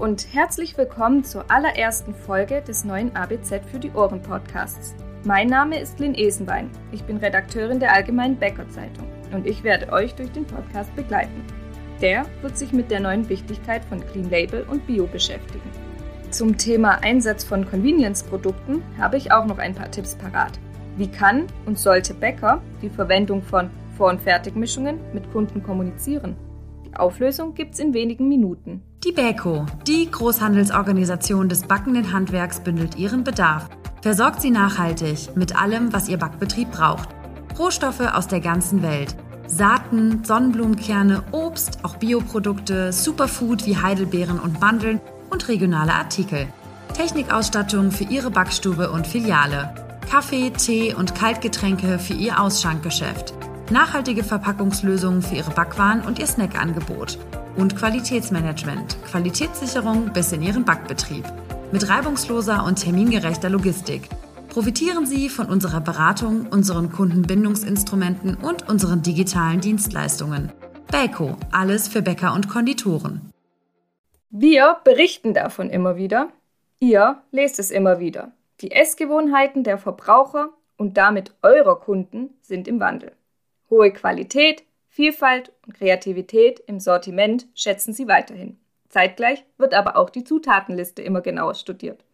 und herzlich willkommen zur allerersten Folge des neuen ABZ für die Ohren Podcasts. Mein Name ist Lynn Esenbein. Ich bin Redakteurin der Allgemeinen Bäcker Zeitung und ich werde euch durch den Podcast begleiten. Der wird sich mit der neuen Wichtigkeit von Clean Label und Bio beschäftigen. Zum Thema Einsatz von Convenience-Produkten habe ich auch noch ein paar Tipps parat. Wie kann und sollte Bäcker die Verwendung von Vor- und Fertigmischungen mit Kunden kommunizieren? Die Auflösung gibt's in wenigen Minuten. Die Bäco, die Großhandelsorganisation des backenden Handwerks, bündelt ihren Bedarf Versorgt sie nachhaltig mit allem, was ihr Backbetrieb braucht. Rohstoffe aus der ganzen Welt. Saaten, Sonnenblumenkerne, Obst, auch Bioprodukte, Superfood wie Heidelbeeren und Mandeln und regionale Artikel. Technikausstattung für Ihre Backstube und Filiale. Kaffee, Tee und Kaltgetränke für Ihr Ausschankgeschäft. Nachhaltige Verpackungslösungen für Ihre Backwaren und Ihr Snackangebot. Und Qualitätsmanagement, Qualitätssicherung bis in Ihren Backbetrieb mit reibungsloser und termingerechter Logistik. Profitieren Sie von unserer Beratung, unseren Kundenbindungsinstrumenten und unseren digitalen Dienstleistungen. Belco, alles für Bäcker und Konditoren. Wir berichten davon immer wieder. Ihr lest es immer wieder. Die Essgewohnheiten der Verbraucher und damit eurer Kunden sind im Wandel. Hohe Qualität, Vielfalt und Kreativität im Sortiment schätzen sie weiterhin. Zeitgleich wird aber auch die Zutatenliste immer genauer studiert.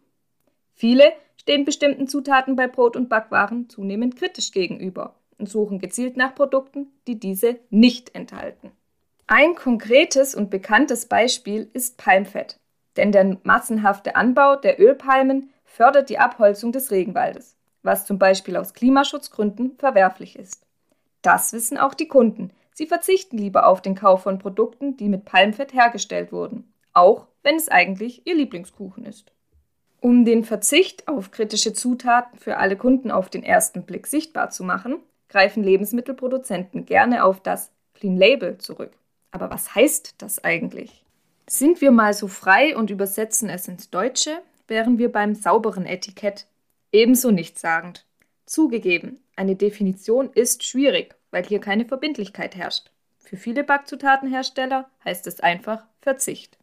Viele stehen bestimmten Zutaten bei Brot- und Backwaren zunehmend kritisch gegenüber und suchen gezielt nach Produkten, die diese nicht enthalten. Ein konkretes und bekanntes Beispiel ist Palmfett, denn der massenhafte Anbau der Ölpalmen fördert die Abholzung des Regenwaldes, was zum Beispiel aus Klimaschutzgründen verwerflich ist. Das wissen auch die Kunden, Sie verzichten lieber auf den Kauf von Produkten, die mit Palmfett hergestellt wurden, auch wenn es eigentlich ihr Lieblingskuchen ist. Um den Verzicht auf kritische Zutaten für alle Kunden auf den ersten Blick sichtbar zu machen, greifen Lebensmittelproduzenten gerne auf das Clean Label zurück. Aber was heißt das eigentlich? Sind wir mal so frei und übersetzen es ins Deutsche, wären wir beim sauberen Etikett ebenso nichtssagend. Zugegeben, eine Definition ist schwierig weil hier keine Verbindlichkeit herrscht. Für viele Backzutatenhersteller heißt es einfach Verzicht.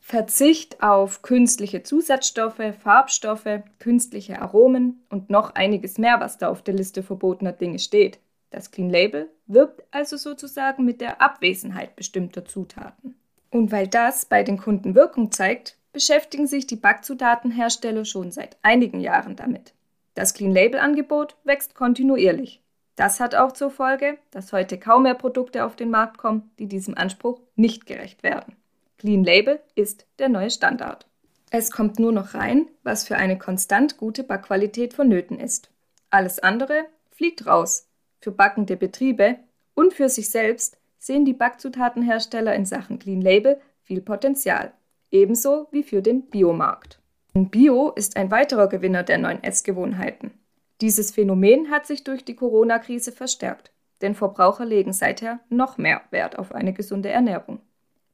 Verzicht auf künstliche Zusatzstoffe, Farbstoffe, künstliche Aromen und noch einiges mehr, was da auf der Liste verbotener Dinge steht. Das Clean Label wirbt also sozusagen mit der Abwesenheit bestimmter Zutaten. Und weil das bei den Kunden Wirkung zeigt, beschäftigen sich die Backzutatenhersteller schon seit einigen Jahren damit. Das Clean Label Angebot wächst kontinuierlich. Das hat auch zur Folge, dass heute kaum mehr Produkte auf den Markt kommen, die diesem Anspruch nicht gerecht werden. Clean Label ist der neue Standard. Es kommt nur noch rein, was für eine konstant gute Backqualität vonnöten ist. Alles andere fliegt raus. Für backende Betriebe und für sich selbst sehen die Backzutatenhersteller in Sachen Clean Label viel Potenzial. Ebenso wie für den Biomarkt. Bio ist ein weiterer Gewinner der neuen Essgewohnheiten. Dieses Phänomen hat sich durch die Corona-Krise verstärkt, denn Verbraucher legen seither noch mehr Wert auf eine gesunde Ernährung.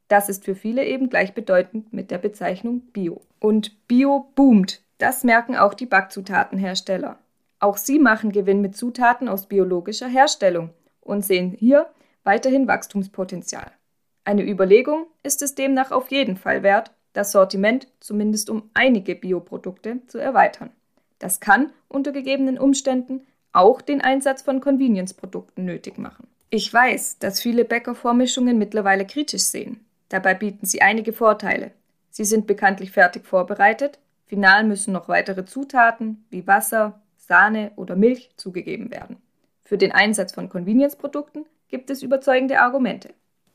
Das ist für viele eben gleichbedeutend mit der Bezeichnung Bio. Und Bio boomt, das merken auch die Backzutatenhersteller. Auch sie machen Gewinn mit Zutaten aus biologischer Herstellung und sehen hier weiterhin Wachstumspotenzial. Eine Überlegung ist es demnach auf jeden Fall wert, das Sortiment zumindest um einige Bioprodukte zu erweitern. Das kann unter gegebenen Umständen auch den Einsatz von Convenience-Produkten nötig machen. Ich weiß, dass viele Bäcker Vormischungen mittlerweile kritisch sehen. Dabei bieten sie einige Vorteile. Sie sind bekanntlich fertig vorbereitet, final müssen noch weitere Zutaten wie Wasser, Sahne oder Milch zugegeben werden. Für den Einsatz von Convenience-Produkten gibt es überzeugende Argumente.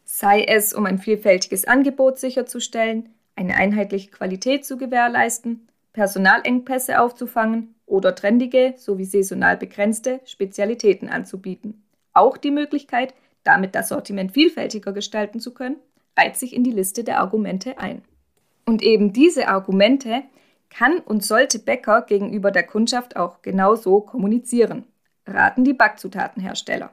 Sei es, um ein vielfältiges Angebot sicherzustellen, eine einheitliche Qualität zu gewährleisten Personalengpässe aufzufangen oder trendige sowie saisonal begrenzte Spezialitäten anzubieten. Auch die Möglichkeit, damit das Sortiment vielfältiger gestalten zu können, reiht sich in die Liste der Argumente ein. Und eben diese Argumente kann und sollte Bäcker gegenüber der Kundschaft auch genauso kommunizieren, raten die Backzutatenhersteller.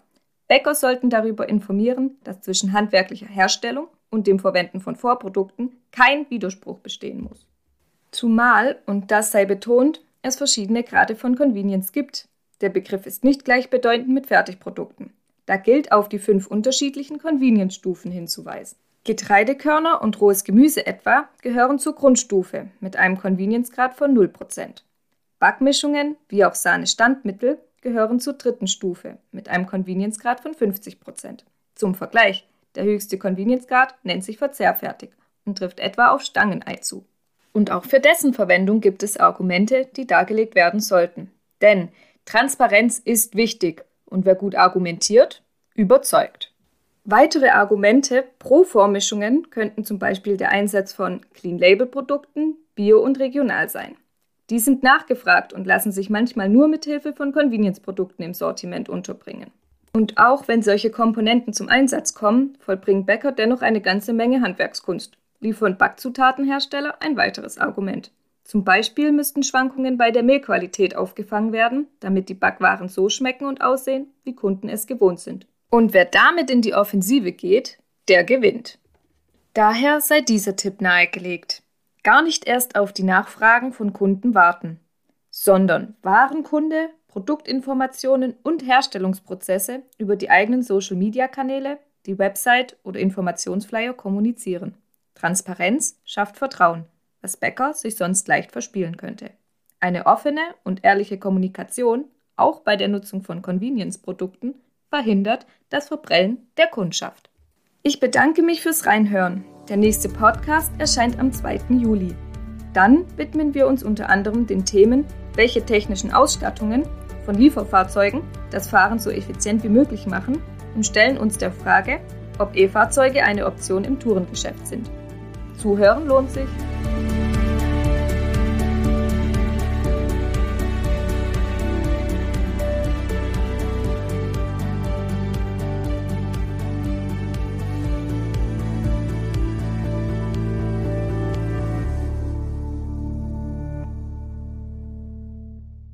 Bäcker sollten darüber informieren, dass zwischen handwerklicher Herstellung und dem Verwenden von Vorprodukten kein Widerspruch bestehen muss. Zumal, und das sei betont, es verschiedene Grade von Convenience gibt. Der Begriff ist nicht gleichbedeutend mit Fertigprodukten. Da gilt auf die fünf unterschiedlichen Convenience-Stufen hinzuweisen. Getreidekörner und rohes Gemüse etwa gehören zur Grundstufe mit einem Convenience-Grad von 0%. Backmischungen wie auch Sahne-Standmittel gehören zur dritten Stufe mit einem Convenience-Grad von 50%. Zum Vergleich, der höchste Convenience-Grad nennt sich verzehrfertig und trifft etwa auf Stangenei zu. Und auch für dessen Verwendung gibt es Argumente, die dargelegt werden sollten. Denn Transparenz ist wichtig und wer gut argumentiert, überzeugt. Weitere Argumente pro Vormischungen könnten zum Beispiel der Einsatz von Clean-Label-Produkten, bio und regional sein. Die sind nachgefragt und lassen sich manchmal nur mit Hilfe von Convenience-Produkten im Sortiment unterbringen. Und auch wenn solche Komponenten zum Einsatz kommen, vollbringen Bäcker dennoch eine ganze Menge Handwerkskunst. Liefern Backzutatenhersteller ein weiteres Argument. Zum Beispiel müssten Schwankungen bei der Mehlqualität aufgefangen werden, damit die Backwaren so schmecken und aussehen, wie Kunden es gewohnt sind. Und wer damit in die Offensive geht, der gewinnt. Daher sei dieser Tipp nahegelegt. Gar nicht erst auf die Nachfragen von Kunden warten, sondern Warenkunde, Produktinformationen und Herstellungsprozesse über die eigenen Social-Media-Kanäle, die Website oder Informationsflyer kommunizieren. Transparenz schafft Vertrauen, was Bäcker sich sonst leicht verspielen könnte. Eine offene und ehrliche Kommunikation, auch bei der Nutzung von Convenience-Produkten, verhindert das Verprellen der Kundschaft. Ich bedanke mich fürs Reinhören. Der nächste Podcast erscheint am 2. Juli. Dann widmen wir uns unter anderem den Themen, welche technischen Ausstattungen von Lieferfahrzeugen das Fahren so effizient wie möglich machen und stellen uns der Frage, ob E-Fahrzeuge eine Option im Tourengeschäft sind. Zuhören lohnt sich.